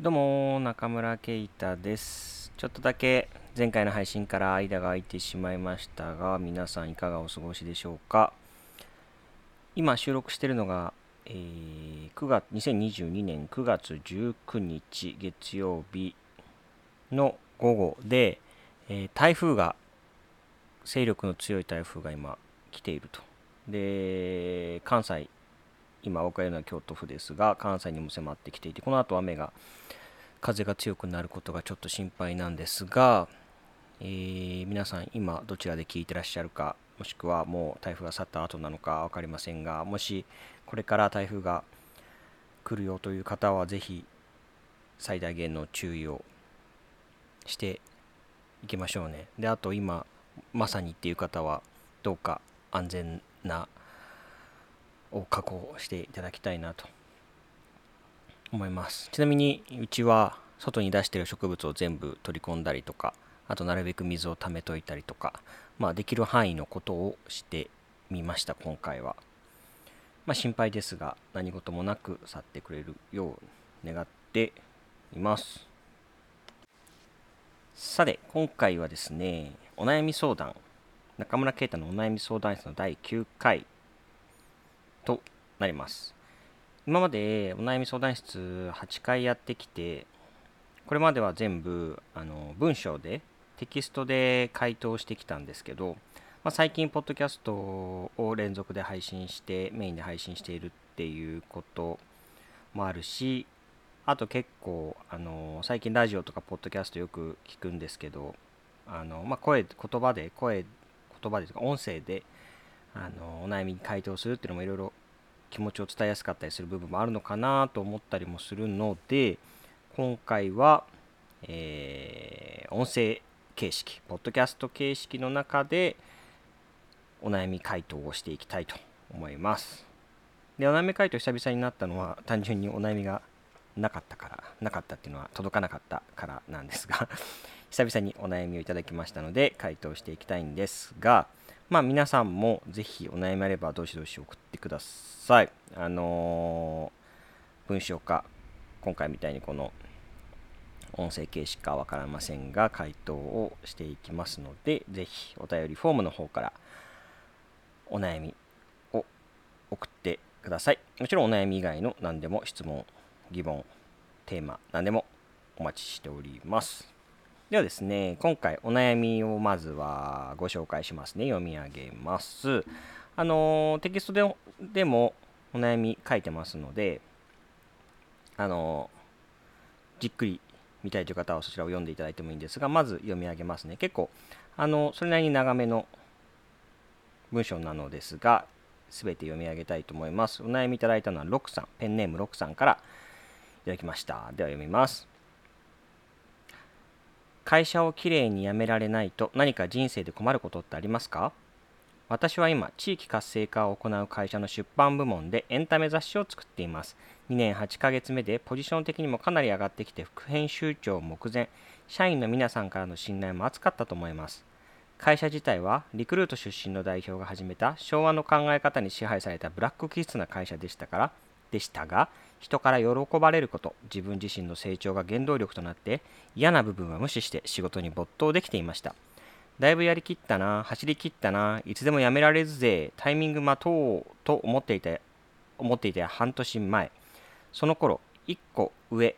どうも中村圭太です。ちょっとだけ前回の配信から間が空いてしまいましたが皆さんいかがお過ごしでしょうか？今収録しているのが、えー、9月2022年9月19日月曜日の午後で、えー、台風が勢力の強い台風が今来ていると。で関西今おかるのは京都府ですが関西にも迫ってきていてこの後雨が風が強くなることがちょっと心配なんですが、えー、皆さん今どちらで聞いてらっしゃるかもしくはもう台風が去った後なのか分かりませんがもしこれから台風が来るよという方はぜひ最大限の注意をしていきましょうね。であと今まさにっていう方はどうか安全なを確保していただきたいなと思います。ちなみにうちは外に出している植物を全部取り込んだりとかあとなるべく水を溜めといたりとかまあできる範囲のことをしてみました今回は。まあ心配ですが何事もなく去ってくれるよう願っています。さて今回はですねお悩み相談。中村啓太のお悩み相談室の第9回。となります。今までお悩み相談室8回やってきてこれまでは全部あの文章でテキストで回答してきたんですけど、まあ、最近ポッドキャストを連続で配信してメインで配信しているっていうこともあるしあと結構あの最近ラジオとかポッドキャストよく聞くんですけどあの、まあ、声言葉で声言葉でとか音声であのお悩みに回答するっていうのもいろいろ気持ちを伝えやすかったりする部分もあるのかなと思ったりもするので今回は、えー、音声形式ポッドキャスト形式の中でお悩み回答をしていきたいと思います。でお悩み回答久々になったのは単純にお悩みがなかったからなかったっていうのは届かなかったからなんですが 久々にお悩みをいただきましたので回答していきたいんですがまあ皆さんもぜひお悩みあればどしどし送ってください。あのー、文章か、今回みたいにこの音声形式かわからませんが、回答をしていきますので、ぜひお便りフォームの方からお悩みを送ってください。もちろんお悩み以外の何でも質問、疑問、テーマ、何でもお待ちしております。ではですね、今回お悩みをまずはご紹介しますね。読み上げます。あのテキストででもお悩み書いてますので、あのじっくり見たいという方はそちらを読んでいただいてもいいんですが、まず読み上げますね。結構、あのそれなりに長めの文章なのですが、すべて読み上げたいと思います。お悩みいただいたのはロックさん、ペンネームロックさんからいただきました。では読みます。会社をきれいに辞められないと何か人生で困ることってありますか？私は今、地域活性化を行う会社の出版部門でエンタメ雑誌を作っています。2年8ヶ月目でポジション的にもかなり上がってきて副編集長目前、社員の皆さんからの信頼も厚かったと思います。会社自体はリクルート出身の代表が始めた昭和の考え方に支配されたブラック気質な会社でしたからでしたが人から喜ばれること自分自身の成長が原動力となって嫌な部分は無視して仕事に没頭できていました。だいぶやりきったな走りきったないつでもやめられずぜタイミング待とうと思っていた思っていた半年前その頃1個上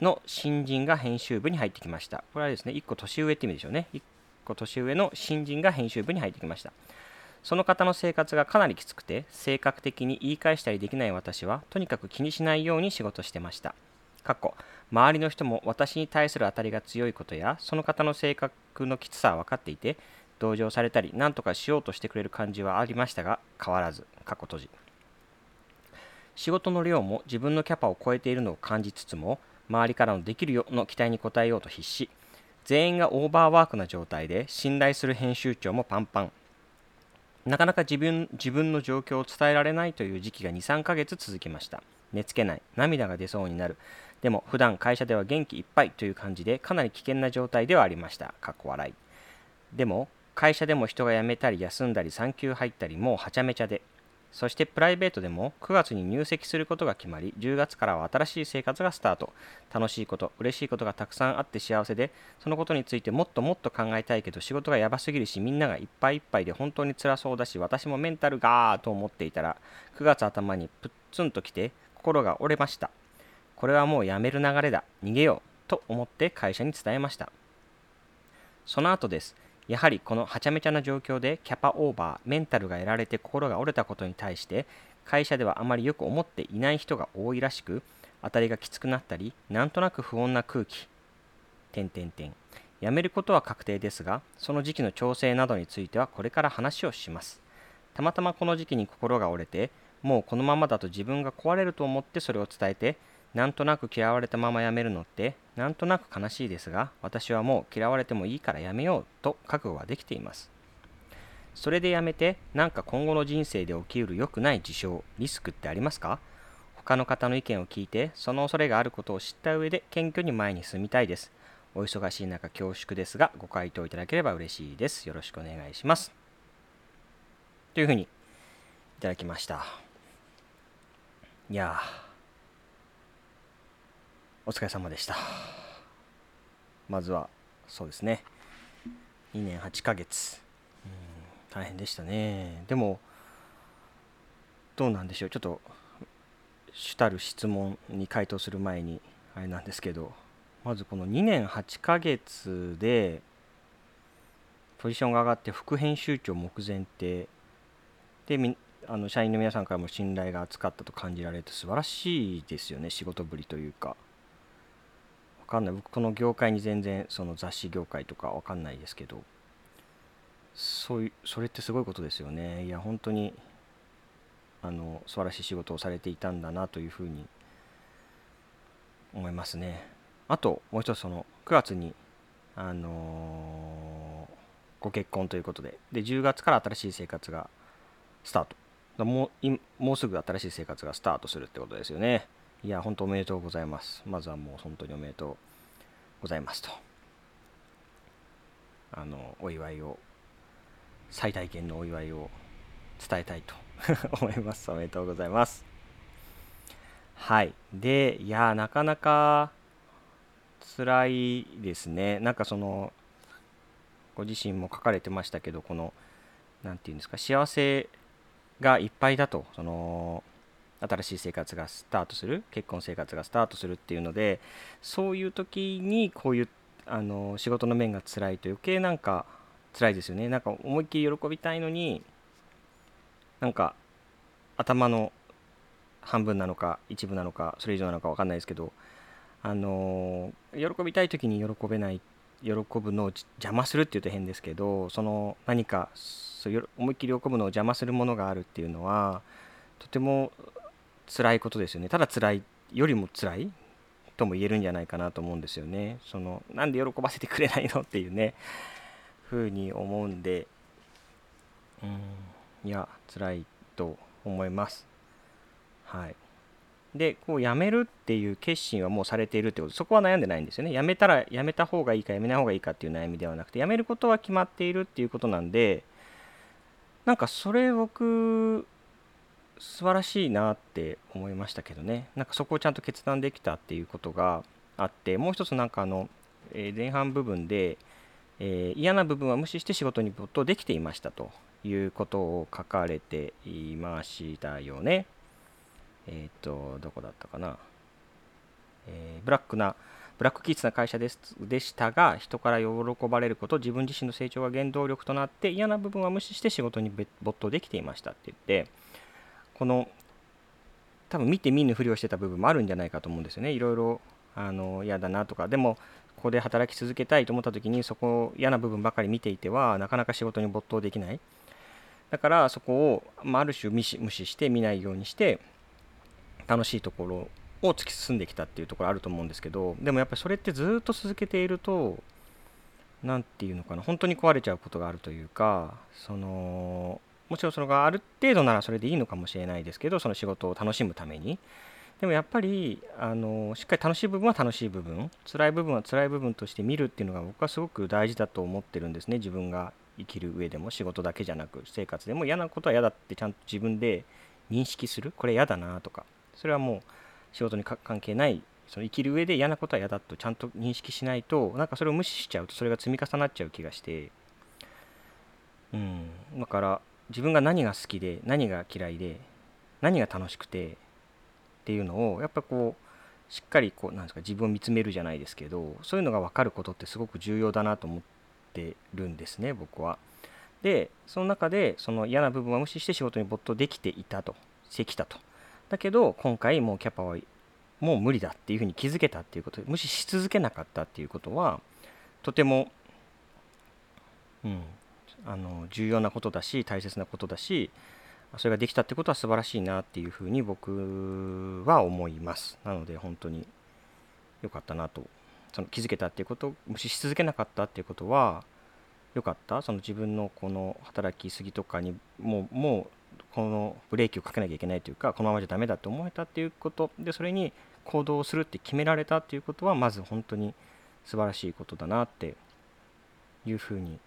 の新人が編集部に入ってきました。これはですね1個年上って意味でしょうね。1個年上の新人が編集部に入ってきました。その方の生活がかなりきつくて、性格的に言い返したりできない私は、とにかく気にしないように仕事してました。かっこ周りの人も私に対する当たりが強いことや、その方の性格のきつさは分かっていて、同情されたり、何とかしようとしてくれる感じはありましたが、変わらず、過去閉じ。仕事の量も自分のキャパを超えているのを感じつつも、周りからのできるよの期待に応えようと必死。全員がオーバーワークな状態で、信頼する編集長もパンパン。なかなか自分自分の状況を伝えられないという時期が2、3ヶ月続きました。寝つけない、涙が出そうになる。でも普段会社では元気いっぱいという感じでかなり危険な状態ではありました。かっこ笑い。でも会社でも人が辞めたり休んだり産休入ったりもうはちゃめちゃでそしてプライベートでも9月に入籍することが決まり10月からは新しい生活がスタート。楽しいこと嬉しいことがたくさんあって幸せでそのことについてもっともっと考えたいけど仕事がやばすぎるしみんながいっぱいいっぱいで本当に辛そうだし私もメンタルがーと思っていたら9月頭にプッツンと来て心が折れました。これはもうやめる流れだ。逃げようと思って会社に伝えました。その後です。やはりこのはちゃめちゃな状況でキャパオーバーメンタルがやられて心が折れたことに対して会社ではあまりよく思っていない人が多いらしく当たりがきつくなったりなんとなく不穏な空気点点点辞めることは確定ですがその時期の調整などについてはこれから話をします。たまたまこの時期に心が折れてもうこのままだと自分が壊れると思ってそれを伝えてなんとなく嫌われたまま辞めるのってなんとなく悲しいですが私はもう嫌われてもいいから辞めようと覚悟はできています。それで辞めてなんか今後の人生で起きうる良くない事象リスクってありますか？他の方の意見を聞いてその恐れがあることを知った上で謙虚に前に進みたいです。お忙しい中恐縮ですがご回答いただければ嬉しいです。よろしくお願いします。というふうにいただきました。いやー。お疲れ様でした。まずは、そうですね。2年8ヶ月。うん、大変でしたね。でも、どうなんでしょう。ちょっと、主たる質問に回答する前に、あれなんですけど、まずこの2年8ヶ月で、ポジションが上がって副編集長目前って、で、あの社員の皆さんからも信頼が厚かったと感じられて素晴らしいですよね仕事ぶりというかかんない。僕この業界に全然その雑誌業界とかわかんないですけどそういうそれってすごいことですよね。いや本当にあの素晴らしい仕事をされていたんだなというふうに思いますね。あともう一つその9月にあのー、ご結婚ということで。で10月から新しい生活がスタート。もうもうすぐ新しい生活がスタートするってことですよね。いや、本当おめでとうございます。まずはもう本当におめでとうございますと。あの、お祝いを、最大限のお祝いを伝えたいと 思います。おめでとうございます。はい。で、いや、なかなか辛いですね。なんかその、ご自身も書かれてましたけど、この、何て言うんですか、幸せがいっぱいだと、その、新しい生活がスタートする結婚生活がスタートするっていうのでそういう時にこういうあの仕事の面が辛いと余計なんか辛いですよね。なんか思いっきり喜びたいのになんか頭の半分なのか一部なのかそれ以上なのか分かんないですけどあの喜びたい時に喜べない喜ぶのを邪魔するっていうと変ですけどその何かそう思いっきり喜ぶのを邪魔するものがあるっていうのはとても辛いことですよね。ただ辛いよりも辛いとも言えるんじゃないかなと思うんですよね。そのなんで喜ばせてくれないのっていうね。ふうに思うんで。うん。いや辛いと思います。はい。でこう辞めるっていう決心はもうされているってこと。そこは悩んでないんですよね。辞めたら辞めた方がいいか辞めない方がいいかっていう悩みではなくて辞めることは決まっているっていうことなんでなんかそれ僕素晴らしいなって思いましたけどね。なんかそこをちゃんと決断できたっていうことがあってもう一つなんかあの、え、前半部分で、えー、嫌な部分は無視して仕事に没頭できていましたということを書かれていましたよね。えっ、とどこだったかな、えブラックなブラックキッズな会社ですでしたが人から喜ばれること自分自身の成長が原動力となって嫌な部分は無視して仕事に没頭できていましたって言ってこの多分見て見ぬふりをしてた部分もあるんじゃないかと思うんですよね。いろいろあの嫌だなとか。でもここで働き続けたいと思った時にそこを嫌な部分ばかり見ていてはなかなか仕事に没頭できない。だからそこを、まあ、る種無視無視して見ないようにして楽しいところを突き進んできたっていうところあると思うんですけどでもやっぱりそれってずっと続けていると何て言うのかな。本当に壊れちゃうことがあるというかそのもちろんそれがある程度ならそれでいいのかもしれないですけどその仕事を楽しむために。でもやっぱりあのしっかり楽しい部分は楽しい部分。辛い部分は辛い部分として見るっていうのが僕はすごく大事だと思ってるんですね。自分が生きる上でも仕事だけじゃなく生活でも嫌なことは嫌だってちゃんと自分で認識する。これ嫌だなとか。それはもう仕事に関係ないその生きる上で嫌なことは嫌だとちゃんと認識しないとなんかそれを無視しちゃうとそれが積み重なっちゃう気がして。うん。だから自分が何が好きで何が嫌いで何が楽しくてっていうのをやっぱこうしっかりこうなんですか自分を見つめるじゃないですけどそういうのが分かることってすごく重要だなと思ってるんですね僕は。でその中でその嫌な部分は無視して仕事に没頭できていたとしてきたと。だけど今回もうキャパはもう無理だっていうふうに気づけたっていうこと無視し続けなかったっていうことはとても、うん、あの重要なことだし大切なことだしそれができたってことは素晴らしいなっていうふうに僕は思います。なので本当に良かったなと。その気づけたっていうこと無視し続けなかったっていうことは良かった。その自分のこの働きすぎとかにもうもうこのブレーキをかけなきゃいけないというかこのままじゃダメだと思えたっていうこと。でそれに行動するって決められたっていうことはまず本当に素晴らしいことだなっていうふうに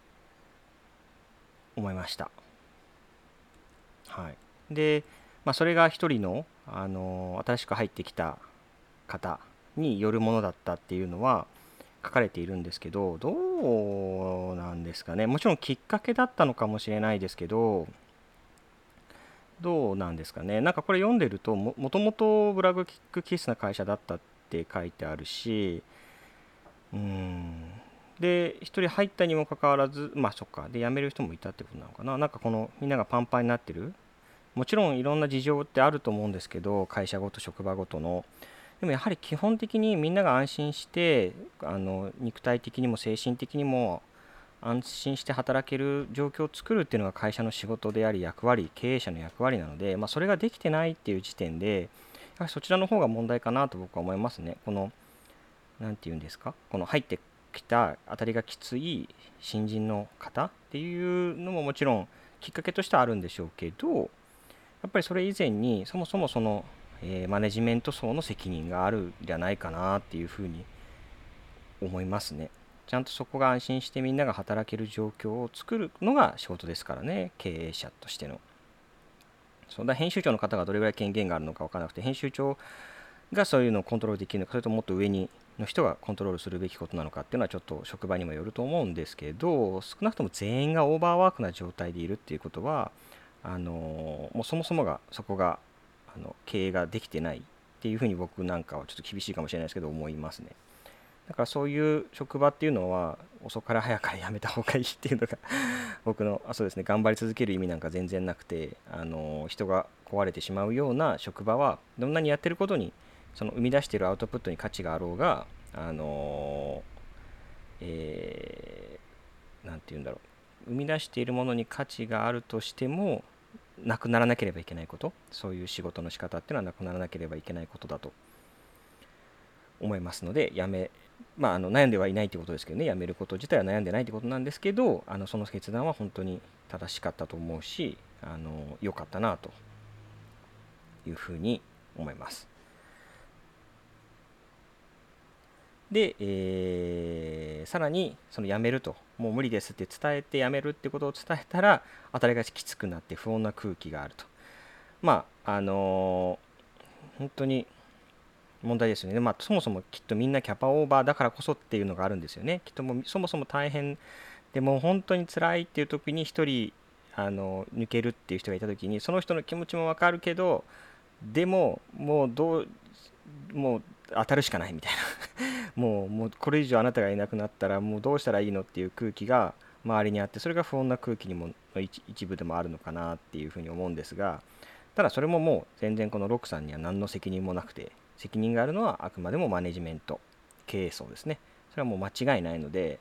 思いました。はい、で、まあ、それが一人の、あの新しく入ってきた方によるものだったっていうのは書かれているんですけどどうなんですかね。もちろんきっかけだったのかもしれないですけどどうなんですかね。なんかこれ読んでるともともとブラグキックキスな会社だったって書いてあるしうん。で1人入ったにもかかわらずまあそっか。で辞める人もいたってことなのかな。なんかこのみんながパンパンになってる。もちろんいろんな事情ってあると思うんですけど会社ごと職場ごとの。でもやはり基本的にみんなが安心してあの肉体的にも精神的にも安心して働ける状況を作るっていうのが会社の仕事であり役割経営者の役割なので、まあ、それができてないっていう時点でやはりそちらの方が問題かなと僕は思いますね。この何て言うんですか？この入ってきた当たりがきつい新人の方っていうのももちろんきっかけとしてはあるんでしょうけどやっぱりそれ以前にそもそもその、えー、マネジメント層の責任があるんじゃないかなっていうふうに思いますね。ちゃんとそこが安心してみんなが働ける状況を作るのが仕事ですからね経営者としての。そうだ編集長の方がどれぐらい権限があるのか分からなくて編集長がそういうのをコントロールできるのかそれともっと上にの人がコントロールするべきことなのかっていうのはちょっと職場にもよると思うんですけど少なくとも全員がオーバーワークな状態でいるっていうことはあのもうそもそもがそこがあの経営ができてないっていうふうに僕なんかはちょっと厳しいかもしれないですけど思いますね。だからそういう職場っていうのは遅から早からやめた方がいいっていうのが 僕のあそうですね頑張り続ける意味なんか全然なくてあの人が壊れてしまうような職場はどんなにやってることにその生み出しているアウトプットに価値があろうがあのえー、て言うんだろう。生み出しているものに価値があるとしてもなくならなければいけないこと。そういう仕事の仕方っていうのはなくならなければいけないことだと思いますのでやめまあ、あの悩んではいないということですけどね、辞めること自体は悩んでないということなんですけど、あのその決断は本当に正しかったと思うし、あの良かったなというふうに思います。で、えー、さらにその辞めると、もう無理ですって伝えて辞めるってことを伝えたら、当たりがちきつくなって不穏な空気があると。まあ、あのー、本当に問題ですよね。まあ、そもそもきっとみんなキャパオーバーだからこそっていうのがあるんですよね。きっともうそもそも大変でも本当に辛いっていう時に1人あの抜けるっていう人がいた時にその人の気持ちもわかるけどでももうどうもう当たるしかないみたいな。もうもうこれ以上あなたがいなくなったらもうどうしたらいいのっていう空気が周りにあってそれが不穏な空気にもの一部でもあるのかなっていうふうに思うんですがただそれももう全然このロックさんには何の責任もなくて責任があるのはあくまでもマネジメント経営層ですね。それはもう間違いないので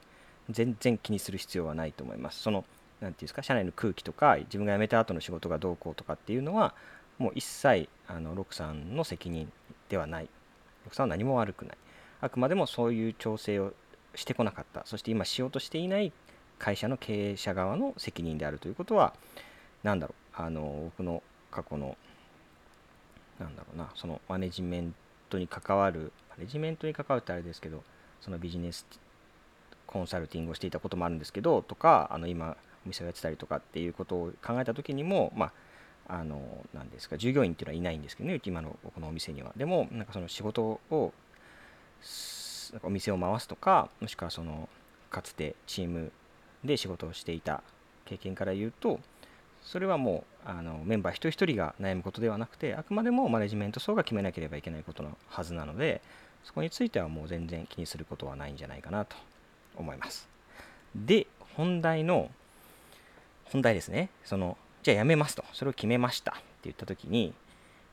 全然気にする必要はないと思います。その何て言うんですか社内の空気とか自分が辞めた後の仕事がどうこうとかっていうのはもう一切あのロックさんの責任ではない。ロックさんは何も悪くない。あくまでもそういう調整をしてこなかった。そして今しようとしていない会社の経営者側の責任であるということは何だろう。あの僕の過去のなんだろうなそのマネジメントに関わるマネジメントに関わるってあれですけどそのビジネスコンサルティングをしていたこともあるんですけどとかあの今お店をやってたりとかっていうことを考えた時にもまああのなんですか従業員っていうのはいないんですけどね今のこのお店には。でもなんかその仕事をお店を回すとかもしくはそのかつてチームで仕事をしていた経験から言うとそれはもうあのメンバー一人一人が悩むことではなくてあくまでもマネジメント層が決めなければいけないことのはずなのでそこについてはもう全然気にすることはないんじゃないかなと思います。で本題の本題ですね。そのじゃあやめますと。それを決めましたって言った時に、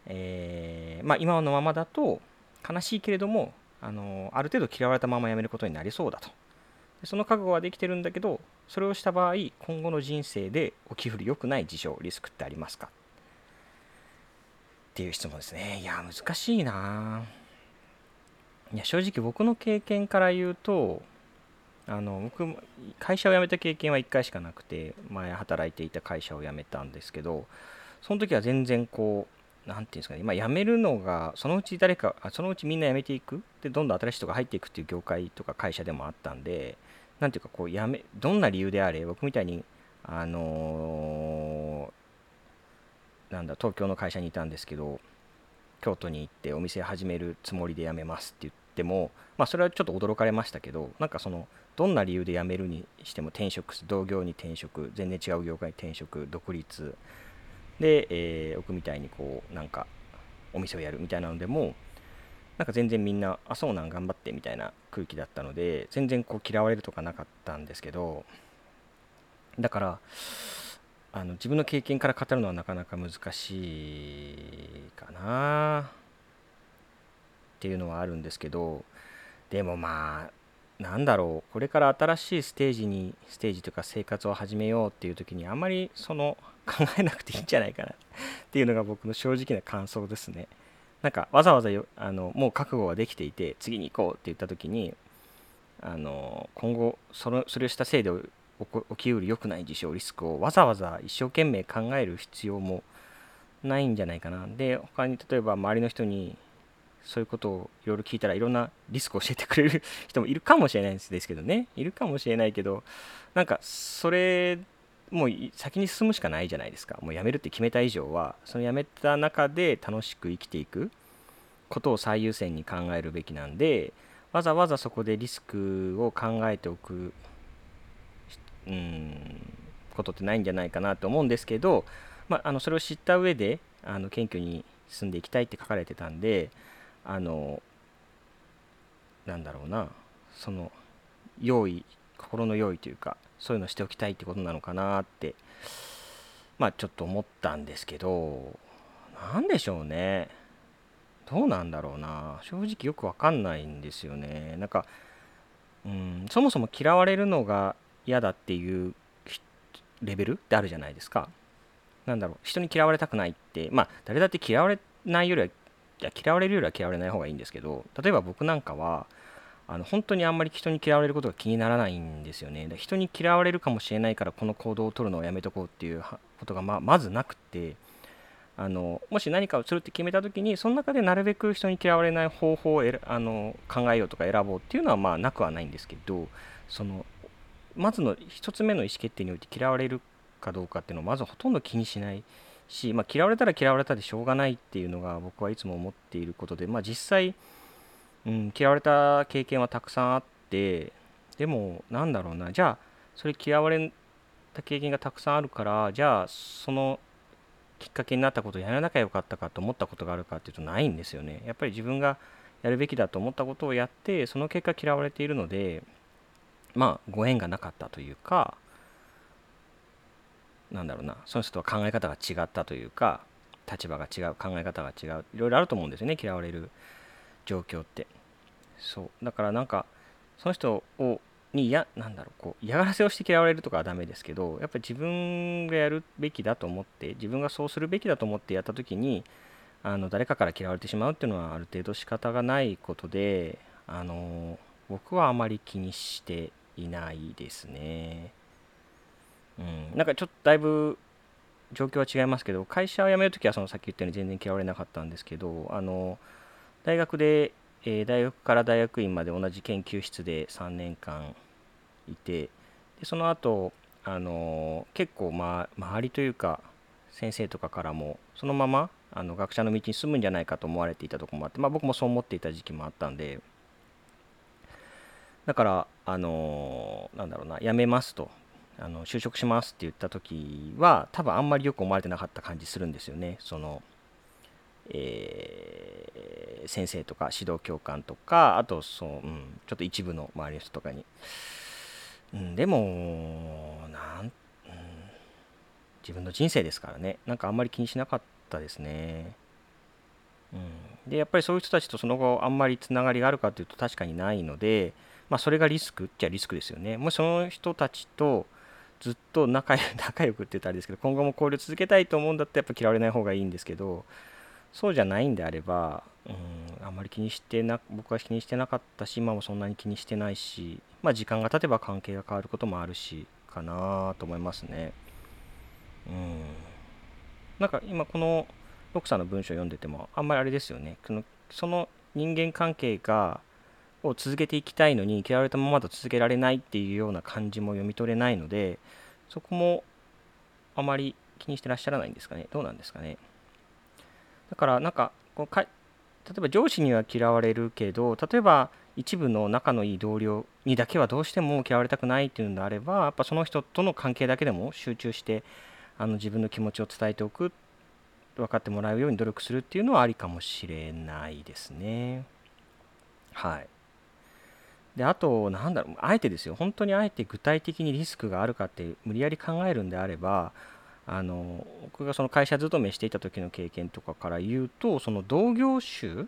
えー、まあ、今のままだと悲しいけれどもあのある程度嫌われたまま辞めることになりそうだと。その覚悟はできてるんだけどそれをした場合今後の人生で起きうる良くない事象リスクってありますか？っていう質問ですね。いや難しいないや正直僕の経験から言うとあの僕会社を辞めた経験は1回しかなくて前働いていた会社を辞めたんですけどその時は全然こう何て言うんですかね、今辞めるのが、そのうち誰か、そのうちみんな辞めていく、で、どんどん新しい人が入っていくっていう業界とか会社でもあったんで、なんていうか、こう、辞め、どんな理由であれ、僕みたいに、あのー、なんだ、東京の会社にいたんですけど、京都に行ってお店始めるつもりで辞めますって言っても、まあ、それはちょっと驚かれましたけど、なんかその、どんな理由で辞めるにしても転職、同業に転職、全然違う業界に転職、独立、で、えー、僕みたいにこうなんかお店をやるみたいなのでもなんか全然みんなあそうなん頑張ってみたいな空気だったので全然こう嫌われるとかなかったんですけどだからあの自分の経験から語るのはなかなか難しいかな。っていうのはあるんですけどでもまあなんだろうこれから新しいステージにステージというか生活を始めようっていう時にあんまりその考えなくていいんじゃないかな っていうのが僕の正直な感想ですね。なんかわざわざよあのもう覚悟ができていて次に行こうって言った時にあの今後そのそれをしたせいで起きうる良くない事象リスクをわざわざ一生懸命考える必要もないんじゃないかな。で他に例えば周りの人にそういうことをいろいろ聞いたらいろんなリスクを教えてくれる人もいるかもしれないですけどね。いるかもしれないけどなんかそれもう先に進むしかないじゃないですか。もう辞めるって決めた以上はその辞めた中で楽しく生きていくことを最優先に考えるべきなんでわざわざそこでリスクを考えておくうんことってないんじゃないかなと思うんですけど、まあ、あのそれを知った上であの謙虚に進んでいきたいって書かれてたんであのなんだろうなその用意心の用意というかそういうのしておきたいってことなのかなってまあちょっと思ったんですけど何でしょうね。どうなんだろうな。正直よくわかんないんですよね。なんかうんそもそも嫌われるのが嫌だっていうレベルってあるじゃないですか。なんだろう。人に嫌われたくないって。まあ誰だって嫌われないよりはや嫌われるよりは嫌われない方がいいんですけど例えば僕なんかはあの本当にあんまり人に嫌われることが気にならないんですよね。人に嫌われるかもしれないからこの行動を取るのをやめとこうっていうことがままずなくてあのもし何かをするって決めた時にその中でなるべく人に嫌われない方法をあの考えようとか選ぼうっていうのはまあなくはないんですけどそのまずの1つ目の意思決定において嫌われるかどうかっていうのをまずほとんど気にしないし、まあ、嫌われたら嫌われたでしょうがないっていうのが僕はいつも思っていることで、まあ、実際うん、嫌われた経験はたくさんあってでもなんだろうなじゃあそれ嫌われた経験がたくさんあるからじゃあそのきっかけになったことをやらなきゃよかったかと思ったことがあるかっていうとないんですよね。やっぱり自分がやるべきだと思ったことをやってその結果嫌われているのでまあご縁がなかったというかなんだろうなその人とは考え方が違ったというか立場が違う考え方が違ういろいろあると思うんですよね嫌われる状況ってそうだからなんかその人をにやなんだろうこう嫌がらせをして嫌われるとかはダメですけどやっぱり自分がやるべきだと思って自分がそうするべきだと思ってやった時にあの誰かから嫌われてしまうっていうのはある程度仕方がないことであの僕はあまり気にしていないですね。うん、なんかちょっとだいぶ状況は違いますけど会社を辞めるときはそのさっき言ったように全然嫌われなかったんですけどあの大学で、えー、大学から大学院まで同じ研究室で3年間いてでその後あの結構、ま、周りというか先生とかからもそのままあの学者の道に進むんじゃないかと思われていたとこもあって、まあ、僕もそう思っていた時期もあったんでだからあのなんだろうな辞めますと。あの就職しますって言った時は多分あんまりよく思われてなかった感じするんですよね。そのえー、先生とか指導教官とかあとそう、うん、ちょっと一部の周りの人とかに、うん、でもなん、うん、自分の人生ですからね。なんかあんまり気にしなかったですね、うん、でやっぱりそういう人たちとその後あんまりつながりがあるかというと確かにないのでまあそれがリスクっちゃリスクですよね。もしその人たちとずっと仲仲良くって言ったらあれですけど今後も交流続けたいと思うんだったらやっぱ嫌われない方がいいんですけどそうじゃないんであれば、うん、あんまり気にしてな僕は気にしてなかったし今もそんなに気にしてないし、まあ、時間が経てば関係が変わることもあるしかなと思いますね。うん、なんか今このロクさんの文章を読んでてもあんまりあれですよねそのその人間関係がを続けていきたいのに嫌われたままだと続けられないっていうような感じも読み取れないのでそこもあまり気にしてらっしゃらないんですかねどうなんですかねだからなんかこうか例えば上司には嫌われるけど例えば一部の仲のいい同僚にだけはどうしても嫌われたくないっていうのであればやっぱその人との関係だけでも集中してあの自分の気持ちを伝えておく分かってもらうように努力するっていうのはありかもしれないですね。はい。であと、なんだろう、あえてですよ、本当にあえて具体的にリスクがあるかって無理やり考えるんであれば、あの僕がその会社勤めしていた時の経験とかから言うとその同業種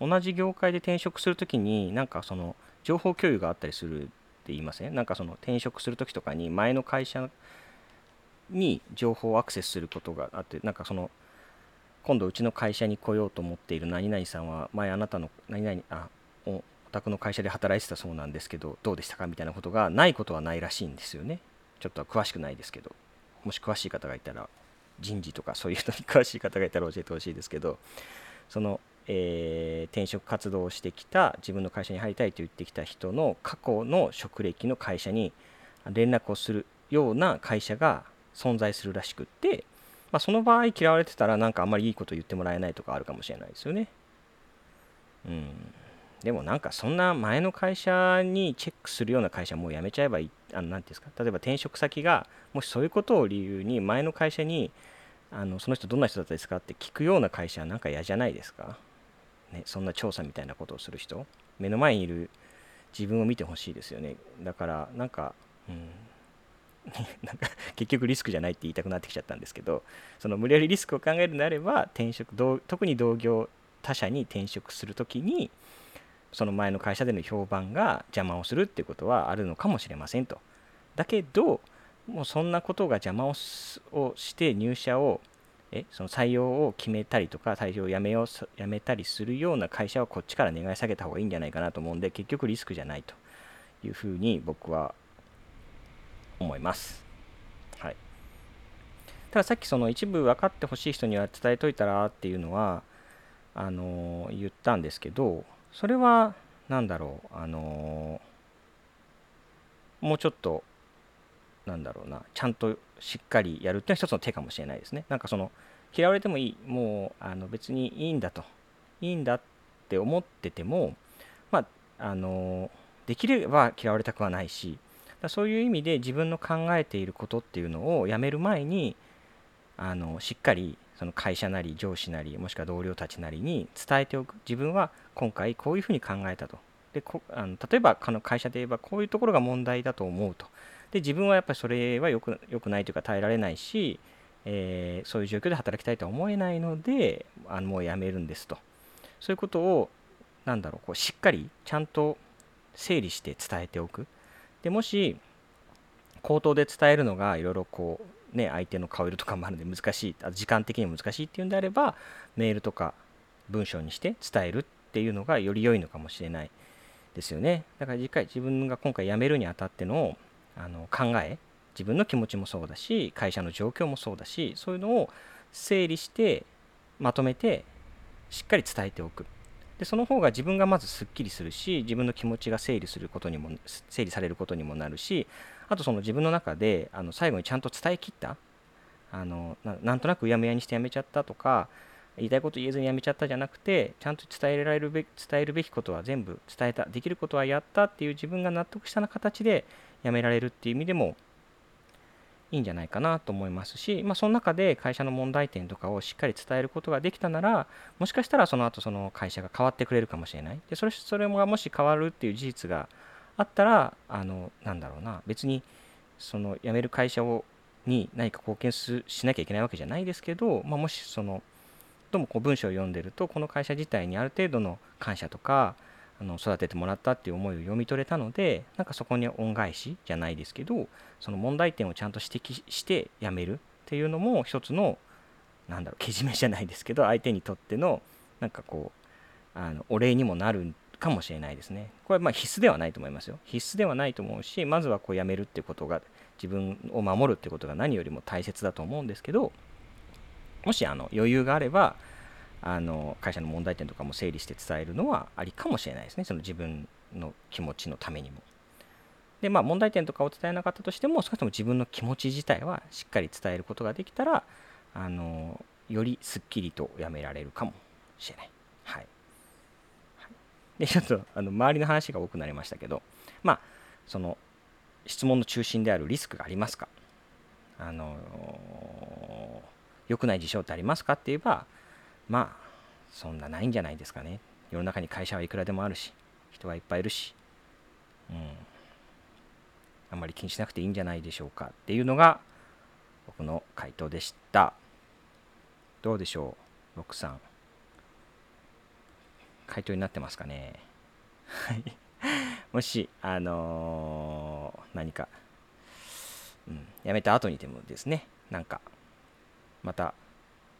同じ業界で転職する時になんかその情報共有があったりするって言いません？なんかその転職する時とかに前の会社に情報をアクセスすることがあってなんかその今度うちの会社に来ようと思っている何々さんは前あなたの何々あ宅の会社で働いてたそうなんですけどどうでしたかみたいなことがないことはないらしいんですよね。ちょっと詳しくないですけど。もし詳しい方がいたら人事とかそういう人に詳しい方がいたら教えてほしいですけどその、えー、転職活動をしてきた自分の会社に入りたいと言ってきた人の過去の職歴の会社に連絡をするような会社が存在するらしくって、まあ、その場合嫌われてたらなんかあんまりいいこと言ってもらえないとかあるかもしれないですよね。うん。でもなんかそんな前の会社にチェックするような会社もう辞めちゃえばいい、あの、なんていうんですか、例えば転職先が、もしそういうことを理由に前の会社に、あのその人どんな人だったですかって聞くような会社はなんか嫌じゃないですか。ね、そんな調査みたいなことをする人。目の前にいる自分を見てほしいですよね。だから、なんか、うん、なんか結局リスクじゃないって言いたくなってきちゃったんですけどその無理やりリスクを考えるのであれば転職特に同業他社に転職するときにその前の会社での評判が邪魔をするっていうことはあるのかもしれませんと。だけど、もうそんなことが邪魔をして入社をえその採用を決めたりとか採用をやめようやめたりするような会社はこっちから願い下げた方がいいんじゃないかなと思うんで結局リスクじゃないというふうに僕は思います。はい、たださっきその一部分かってほしい人には伝えといたらっていうのはあの言ったんですけどそれは何だろうあのもうちょっとなんだろうなちゃんとしっかりやるっていうのは一つの手かもしれないですね。なんかその嫌われてもいいもうあの別にいいんだと。いいんだって思っててもまああのできれば嫌われたくはないしだそういう意味で自分の考えていることっていうのをやめる前にあのしっかりその会社なり上司なりもしくは同僚たちなりに伝えておく。自分は今回こういうふうに考えたと。でこあの例えばこの会社で言えばこういうところが問題だと思うと。で自分はやっぱりそれはよくよくないというか耐えられないし、えー、そういう状況で働きたいとは思えないのであのもうやめるんですと。そういうことをなんだろうこうしっかりちゃんと整理して伝えておく。でもし口頭で伝えるのがいろいろこうね、相手の顔色とかもあるので難しい、あ時間的にも難しいっていうんであれば、メールとか文章にして伝えるっていうのがより良いのかもしれないですよね。だから次回自分が今回辞めるにあたってのあの考え、自分の気持ちもそうだし、会社の状況もそうだし、そういうのを整理してまとめてしっかり伝えておく。でその方が自分がまずすっきりするし自分の気持ちが整理することにも整理されることにもなるしあとその自分の中であの最後にちゃんと伝えきった。あのなんとなくうやむやにしてやめちゃったとか言いたいこと言えずにやめちゃったじゃなくてちゃんと伝えられるべ伝えるべきことは全部伝えた。できることはやったっていう自分が納得したな形でやめられるっていう意味でもいいんじゃないかなと思いますし、まあ、その中で会社の問題点とかをしっかり伝えることができたならもしかしたらその後その会社が変わってくれるかもしれない。でそれそれがもし変わるっていう事実があったらあのなんだろうな。別にその辞める会社をに何か貢献しなきゃいけないわけじゃないですけど、まあ、もしそのどうもこう文章を読んでるとこの会社自体にある程度の感謝とかあの育ててもらったっていう思いを読み取れたのでなんかそこに恩返しじゃないですけどその問題点をちゃんと指摘してやめるっていうのも一つのなんだろうけじめじゃないですけど相手にとってのなんかこうあのお礼にもなるかもしれないですね。これはま必須ではないと思いますよ。必須ではないと思うしまずはこうやめるってことが自分を守るってことが何よりも大切だと思うんですけどもしあの余裕があればあの会社の問題点とかも整理して伝えるのはありかもしれないですねその自分の気持ちのためにも。でまあ問題点とかを伝えなかったとしても少なくとも自分の気持ち自体はしっかり伝えることができたらあのよりすっきりとやめられるかもしれない。はい。でちょっとあの周りの話が多くなりましたけどまあその質問の中心であるリスクがありますか？あの良くない事象ってありますかって言えばまあそんなないんじゃないですかね。世の中に会社はいくらでもあるし人はいっぱいいるしうん。あんまり気にしなくていいんじゃないでしょうかっていうのが僕の回答でした。どうでしょう？6さん。回答になってますかねはい もし、あのー、何か、うん、やめた後にでもですね、なんか、また、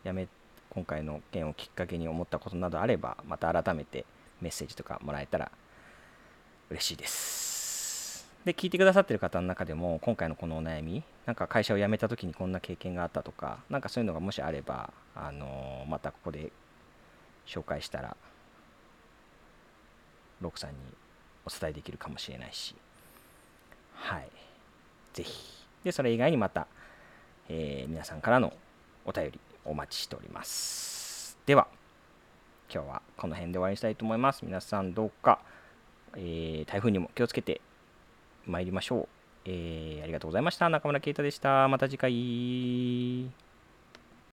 やめ、今回の件をきっかけに思ったことなどあれば、また改めてメッセージとかもらえたら嬉しいです。で、聞いてくださってる方の中でも、今回のこのお悩み、なんか会社を辞めた時にこんな経験があったとか、なんかそういうのがもしあれば、あのー、またここで紹介したら、ロクさんにお伝えできるかもしれないし、はい。ぜひ。で、それ以外にまた、えー、皆さんからのお便りお待ちしております。では、今日はこの辺で終わりにしたいと思います。皆さんどうか、えー、台風にも気をつけて参りましょう。えー、ありがとうございました。中村啓太でした。また次回。